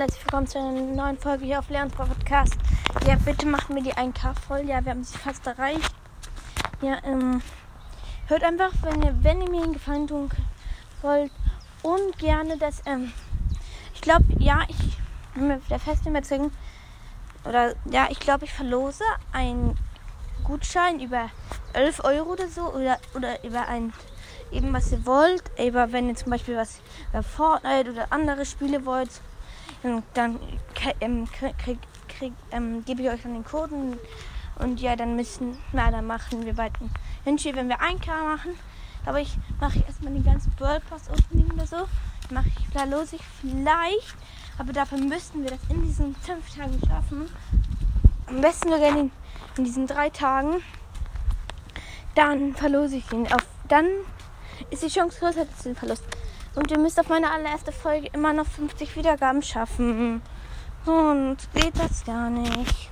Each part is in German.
herzlich willkommen zu einer neuen Folge hier auf Leons Podcast. Ja, bitte macht mir die 1K voll. Ja, wir haben sie fast erreicht. Ja, ähm, hört einfach, wenn ihr, wenn ihr mir einen Gefallen tun wollt und gerne das, ähm, ich glaube, ja, ich bin mir der festen Überzeugung, oder ja, ich glaube, ich verlose einen Gutschein über 11 Euro oder so oder, oder über ein eben was ihr wollt. Aber wenn ihr zum Beispiel was über Fortnite oder andere Spiele wollt, dann ähm, ähm, gebe ich euch dann den Code und ja, dann müssen, na, dann machen wir bald ein wenn wir 1K machen. Aber ich mache erstmal den ganzen World Pass Opening oder so. Mache ich, da los ich vielleicht, aber dafür müssten wir das in diesen 5 Tagen schaffen. Am besten sogar in, in diesen 3 Tagen. Dann verlose ich ihn auf. Dann ist die Chance größer als den Verlust. Und ihr müsst auf meine allererste Folge immer noch 50 Wiedergaben schaffen. Und geht das gar nicht.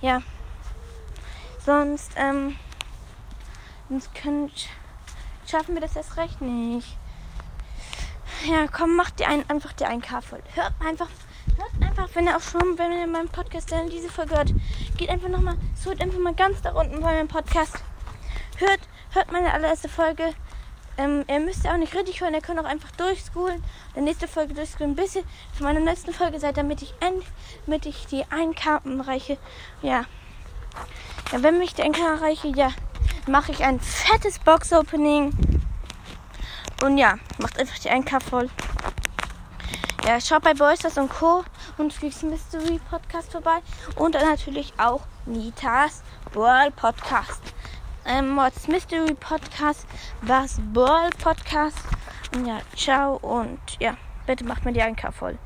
Ja. Sonst, ähm, sonst könnt, schaffen wir das erst recht nicht. Ja, komm, macht die ein, einfach die 1K voll. Hört einfach, hört einfach, wenn ihr auch schon, wenn ihr meinen Podcast dann diese Folge hört, geht einfach nochmal, sucht einfach mal ganz da unten bei meinem Podcast. Hört, hört meine allererste Folge. Ähm, ihr müsst ja auch nicht richtig hören, ihr könnt auch einfach durchscrollen. Der nächste Folge durchscrollen, bis ihr zu meiner nächsten Folge seid, damit ich end, damit ich die 1K erreiche. Ja. Ja, wenn mich die 1K erreiche, ja, mache ich ein fettes Box-Opening. Und ja, macht einfach die 1K voll. Ja, schaut bei Boysters und Co. und Freaks Mystery Podcast vorbei. Und dann natürlich auch Nitas World Podcast ähm, Mods Mystery Podcast, was Ball Podcast. Und ja, ciao und ja, bitte macht mir die 1K voll.